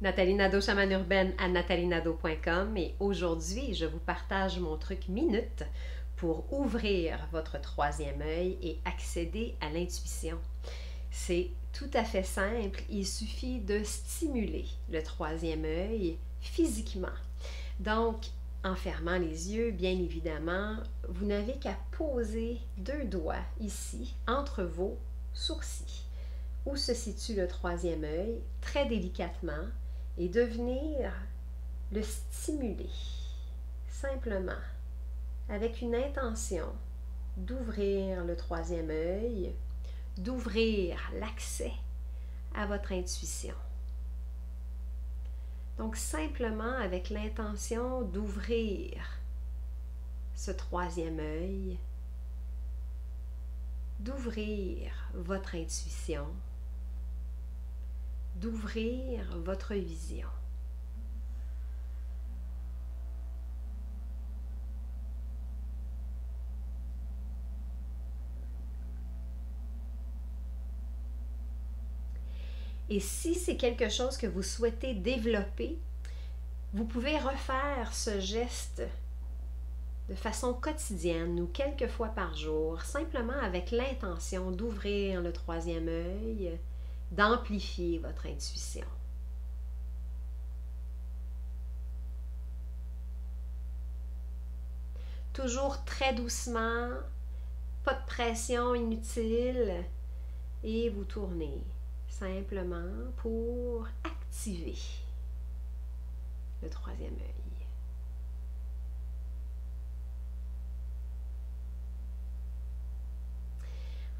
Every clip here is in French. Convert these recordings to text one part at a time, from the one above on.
Nathalie Nadeau, chamane urbaine à nathalienado.com et aujourd'hui, je vous partage mon truc minute pour ouvrir votre troisième œil et accéder à l'intuition. C'est tout à fait simple, il suffit de stimuler le troisième œil physiquement. Donc, en fermant les yeux, bien évidemment, vous n'avez qu'à poser deux doigts ici entre vos sourcils, où se situe le troisième œil, très délicatement, et de venir le stimuler simplement avec une intention d'ouvrir le troisième œil, d'ouvrir l'accès à votre intuition. Donc simplement avec l'intention d'ouvrir ce troisième œil, d'ouvrir votre intuition, d'ouvrir votre vision. Et si c'est quelque chose que vous souhaitez développer, vous pouvez refaire ce geste de façon quotidienne ou quelques fois par jour, simplement avec l'intention d'ouvrir le troisième œil, d'amplifier votre intuition. Toujours très doucement, pas de pression inutile, et vous tournez simplement pour activer le troisième œil.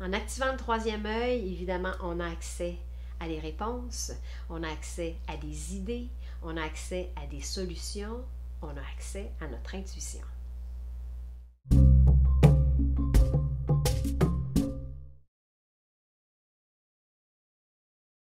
En activant le troisième œil, évidemment, on a accès à des réponses, on a accès à des idées, on a accès à des solutions, on a accès à notre intuition.